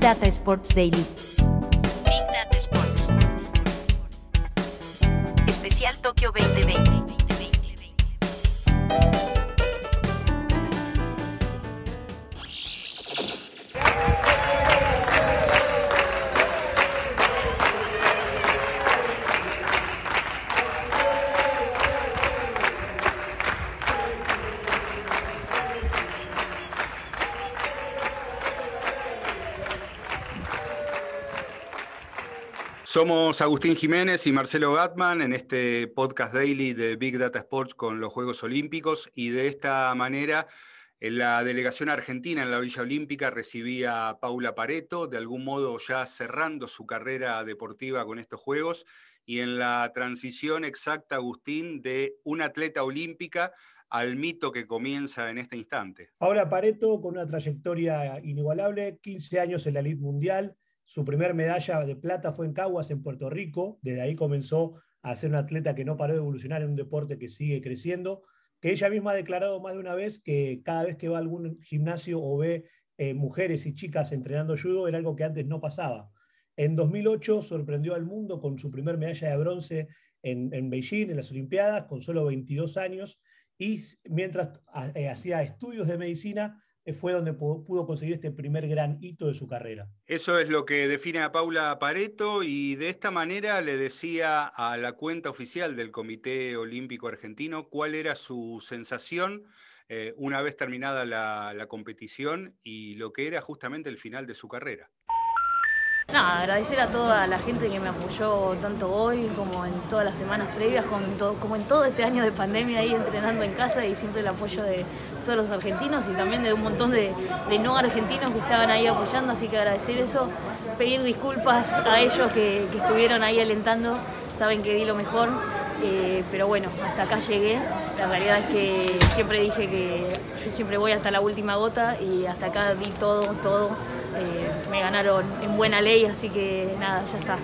Data Sports Daily. Big Data Sports. Especial Tokio 2020. Somos Agustín Jiménez y Marcelo Gatman en este podcast daily de Big Data Sports con los Juegos Olímpicos y de esta manera la delegación argentina en la Villa Olímpica recibía a Paula Pareto, de algún modo ya cerrando su carrera deportiva con estos Juegos y en la transición exacta, Agustín, de una atleta olímpica al mito que comienza en este instante. Paula Pareto con una trayectoria inigualable, 15 años en la elite mundial, su primer medalla de plata fue en Caguas, en Puerto Rico. Desde ahí comenzó a ser una atleta que no paró de evolucionar en un deporte que sigue creciendo. Que ella misma ha declarado más de una vez que cada vez que va a algún gimnasio o ve eh, mujeres y chicas entrenando judo era algo que antes no pasaba. En 2008 sorprendió al mundo con su primer medalla de bronce en, Beijing, en las Olimpiadas, con solo 22 años, y mientras eh, hacía estudios de medicina, fue donde pudo conseguir este primer gran hito de su carrera. Eso es lo que define a Paula Pareto y de esta manera le decía a la cuenta oficial del Comité Olímpico Argentino cuál era su sensación eh, una vez terminada la competición y lo que era justamente el final de su carrera. Nada, agradecer a toda la gente que me apoyó tanto hoy como en todas las semanas previas, como en todo este año de pandemia ahí entrenando en casa y siempre el apoyo de todos los argentinos y también de un montón de, no argentinos que estaban ahí apoyando, así que agradecer eso, pedir disculpas a ellos que, que estuvieron ahí alentando, saben que di lo mejor eh, pero bueno, hasta acá llegué. La realidad es que siempre dije que siempre voy hasta la última gota y hasta acá di todo, todo. Eh, me ganaron en buena ley, así que nada, ya está.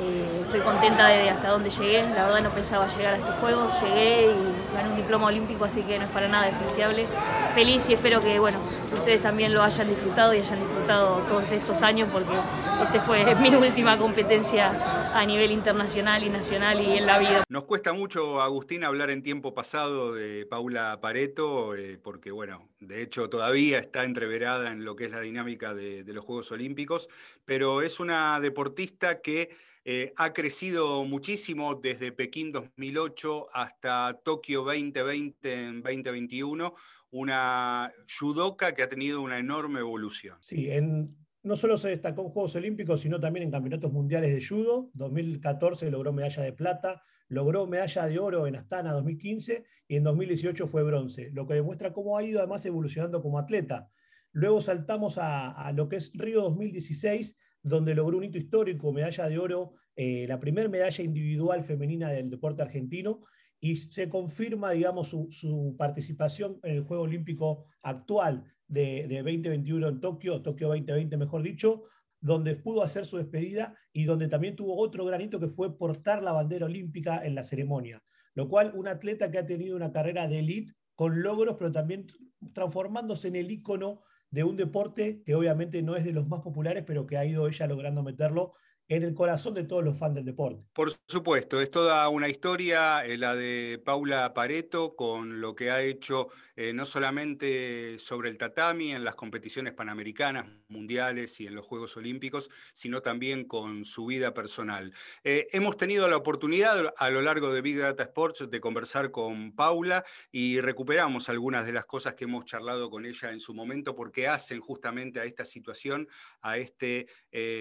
Eh, estoy contenta de hasta dónde llegué. La verdad no pensaba llegar a estos juegos. Llegué y gané un diploma olímpico, así que no es para nada despreciable. Feliz y espero que bueno, ustedes también lo hayan disfrutado y hayan disfrutado todos estos años porque este fue mi última competencia a nivel internacional y nacional y en la vida. Nos cuesta mucho, Agustín, hablar en tiempo pasado de Paula Pareto, eh, porque bueno, de hecho todavía está entreverada en lo que es la dinámica de los Juegos Olímpicos, pero es una deportista que eh, ha crecido muchísimo desde Pekín 2008 hasta Tokio 2020 en 2021, una judoka que ha tenido una enorme evolución. Sí, en, no solo se destacó en Juegos Olímpicos, sino también en Campeonatos Mundiales de Judo. 2014 logró medalla de plata, logró medalla de oro en Astana 2015 y en 2018 fue bronce, lo que demuestra cómo ha ido además evolucionando como atleta. Luego saltamos a, lo que es Río 2016, donde logró un hito histórico, medalla de oro, eh, la primera medalla individual femenina del deporte argentino, y se confirma, digamos, su, participación en el Juego Olímpico actual de, 2021 en Tokio, Tokio 2020, mejor dicho, donde pudo hacer su despedida y donde también tuvo otro granito que fue portar la bandera olímpica en la ceremonia. Lo cual, un atleta que ha tenido una carrera de élite con logros, pero también transformándose en el ícono de un deporte que obviamente no es de los más populares, pero que ha ido ella logrando meterlo en el corazón de todos los fans del deporte. Por supuesto, es toda una historia, eh, la de Paula Pareto, con lo que ha hecho eh, no solamente sobre el tatami en las competiciones panamericanas, mundiales y en los Juegos Olímpicos, sino también con su vida personal. Eh, hemos tenido la oportunidad a lo largo de Big Data Sports de conversar con Paula y recuperamos algunas de las cosas que hemos charlado con ella en su momento porque hacen justamente a esta situación, a este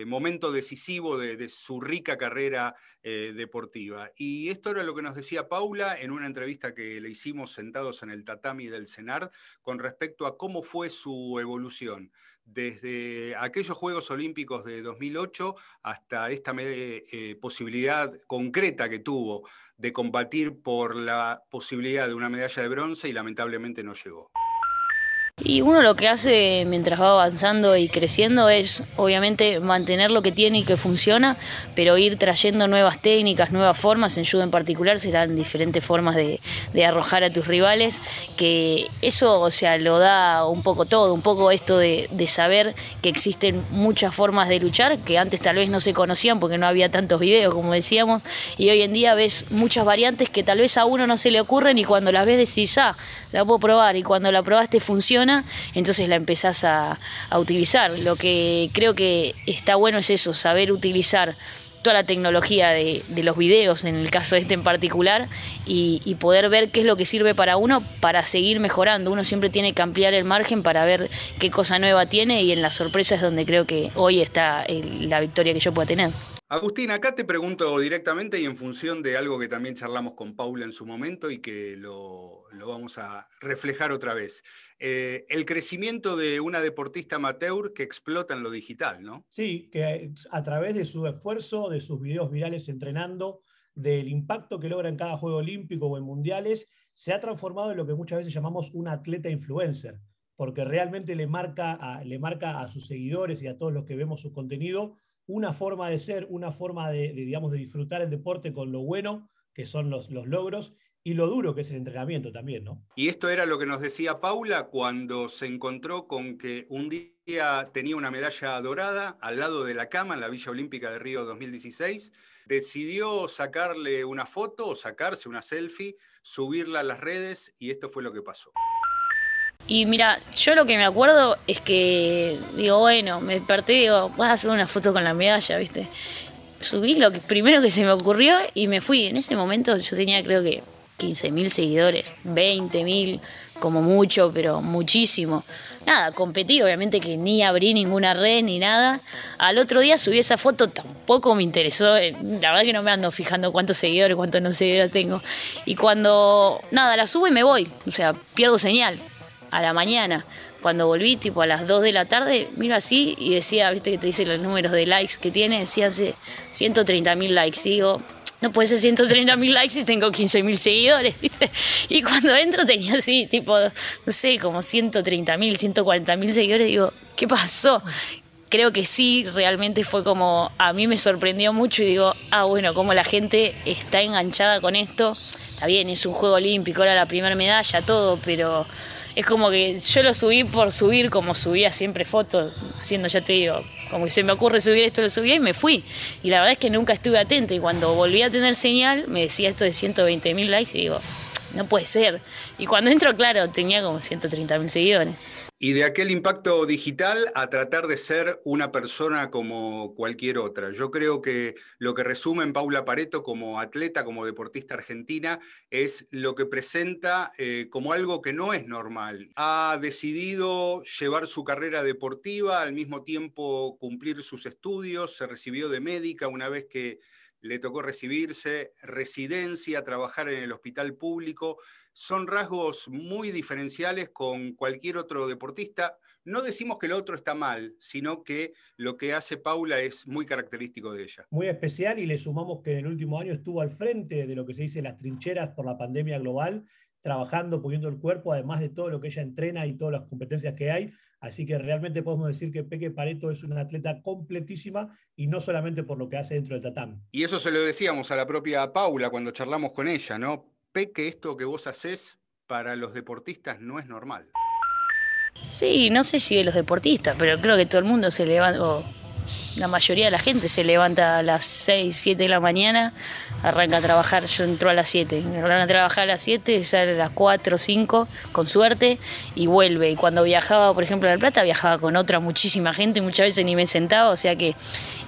momento decisivo de, su rica carrera eh, deportiva. Y esto era lo que nos decía Paula en una entrevista que le hicimos sentados en el tatami del CENAR con respecto a cómo fue su evolución desde aquellos Juegos Olímpicos de 2008 hasta esta eh, posibilidad concreta que tuvo de combatir por la posibilidad de una medalla de bronce y lamentablemente no llegó. Y uno lo que hace mientras va avanzando y creciendo es obviamente mantener lo que tiene y que funciona, pero ir trayendo nuevas técnicas, nuevas formas. En judo en particular serán diferentes formas de, arrojar a tus rivales, que eso, o sea, lo da un poco todo, un poco esto de, de saber que existen muchas formas de luchar, que antes tal vez no se conocían porque no había tantos videos, como decíamos, y hoy en día ves muchas variantes que tal vez a uno no se le ocurren y cuando las ves decís, ah, la puedo probar, y cuando la probaste funciona entonces la empezás a, utilizar. Lo que creo que está bueno es eso, saber utilizar toda la tecnología de, los videos, en el caso de este en particular, y, poder ver qué es lo que sirve para uno para seguir mejorando. Uno siempre tiene que ampliar el margen para ver qué cosa nueva tiene y en la sorpresa es donde creo que hoy está la victoria que yo pueda tener. Agustín, acá te pregunto directamente y en función de algo que también charlamos con Paula en su momento y que lo, vamos a reflejar otra vez. Eh, el crecimiento de una deportista amateur que explota en lo digital, ¿no? Sí, que a través de su esfuerzo, de sus videos virales entrenando, del impacto que logra en cada Juego Olímpico o en Mundiales, se ha transformado en lo que muchas veces llamamos un atleta influencer, porque realmente le marca le marca a sus seguidores y a todos los que vemos su contenido una forma de ser, una forma de, digamos, de disfrutar el deporte con lo bueno, que son los, los logros, y lo duro que es el entrenamiento también, ¿no? Y esto era lo que nos decía Paula cuando se encontró con que un día tenía una medalla dorada al lado de la cama en la Villa Olímpica de Río 2016. Decidió sacarle una foto, sacarse una selfie, subirla a las redes y esto fue lo que pasó. Y mira, yo lo que me acuerdo es que digo, bueno, me desperté y digo, vas a hacer una foto con la medalla, ¿viste? Subí lo que, primero que se me ocurrió y me fui. En ese momento yo tenía creo que 15.000 seguidores, 20.000 como mucho, pero muchísimo. Nada, competí, obviamente que ni abrí ninguna red ni nada. Al otro día subí esa foto, tampoco me interesó. Eh, la verdad que no me ando fijando cuántos seguidores, cuántos no seguidores tengo. Y cuando, nada, la subo y me voy. O sea, pierdo señal a la mañana. Cuando volví, tipo a las 2 de la tarde, miro así y decía, viste que te dice los números de likes que tiene, decían 130 mil likes. Y digo, no puede ser 130 mil likes si tengo 15 mil seguidores. Y cuando entro tenía así, tipo, no sé, como 130 mil, 140 mil seguidores. Digo, ¿qué pasó? Creo que sí, realmente fue como, a mí me sorprendió mucho y digo, ah, bueno, como la gente está enganchada con esto. Está bien, es un juego olímpico, era la primera medalla, todo, pero es como que yo lo subí por subir, como subía siempre fotos, haciendo, ya te digo, como que se me ocurre subir esto, lo subí y me fui. Y la verdad es que nunca estuve atenta y cuando volví a tener señal me decía esto de 120 mil likes y digo, no puede ser. Y cuando entro, claro, tenía como 130 mil seguidores. Y de aquel impacto digital a tratar de ser una persona como cualquier otra. Yo creo que lo que resume Paula Pareto como atleta, como deportista argentina, es lo que presenta eh, como algo que no es normal. Ha decidido llevar su carrera deportiva, al mismo tiempo cumplir sus estudios, se recibió de médica una vez que le tocó recibirse, residencia, trabajar en el hospital público, son rasgos muy diferenciales con cualquier otro deportista. No decimos que el otro está mal, sino que lo que hace Paula es muy característico de ella. Muy especial y le sumamos que en el último año estuvo al frente de lo que se dice las trincheras por la pandemia global, trabajando, poniendo el cuerpo, además de todo lo que ella entrena y todas las competencias que hay. Así que realmente podemos decir que Peque Pareto es una atleta completísima y no solamente por lo que hace dentro del tatami. Y eso se lo decíamos a la propia Paula cuando charlamos con ella, ¿no? Peque, esto que vos haces para los deportistas no es normal. Sí, no sé si de los deportistas, pero creo que todo el mundo se levanta, la mayoría de la gente se levanta a las 6, 7 de la mañana, arranca a trabajar, yo entro a las 7, arranca a trabajar a las 7, sale a las 4 o 5, con suerte, y vuelve. Y cuando viajaba, por ejemplo, a La Plata, viajaba con otra muchísima gente, muchas veces ni me sentaba, o sea que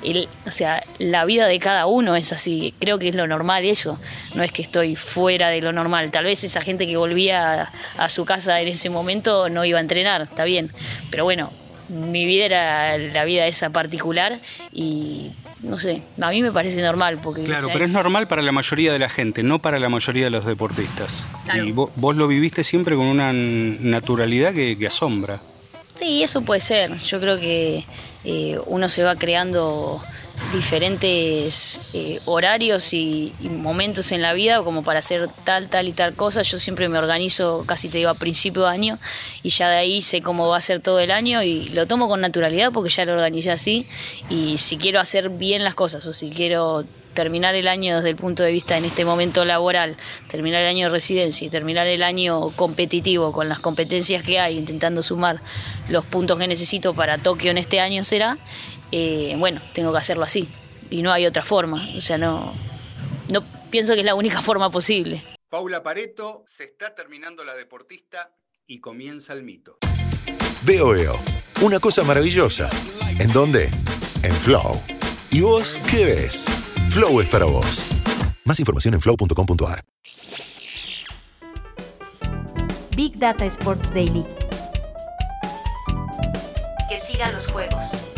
el, o sea, la vida de cada uno es así, creo que es lo normal eso, no es que estoy fuera de lo normal, tal vez esa gente que volvía a su casa en ese momento no iba a entrenar, está bien, pero bueno, mi vida era la vida esa particular y no sé, a mí me parece normal. Porque, claro, pero es normal para la mayoría de la gente, no para la mayoría de los deportistas. Y vos, lo viviste siempre con una naturalidad que, asombra. Sí, eso puede ser. Yo creo que eh, uno se va creando diferentes eh, horarios y, momentos en la vida como para hacer tal, tal y tal cosa. Yo siempre me organizo, casi te digo, a principio de año y ya de ahí sé cómo va a ser todo el año y lo tomo con naturalidad porque ya lo organicé así y si quiero hacer bien las cosas o si quiero terminar el año desde el punto de vista en este momento laboral, terminar el año de residencia y terminar el año competitivo con las competencias que hay, intentando sumar los puntos que necesito para Tokio en este año será, eh, bueno, tengo que hacerlo así. Y no hay otra forma. O sea, no, no pienso que es la única forma posible. Paula Pareto, se está terminando la deportista y comienza el mito. Veo, veo. Una cosa maravillosa. ¿En dónde? En Flow. ¿Y vos qué ves? Flow es para vos. Más información en flow.com.ar. Big Data Sports Daily. Que sigan los juegos.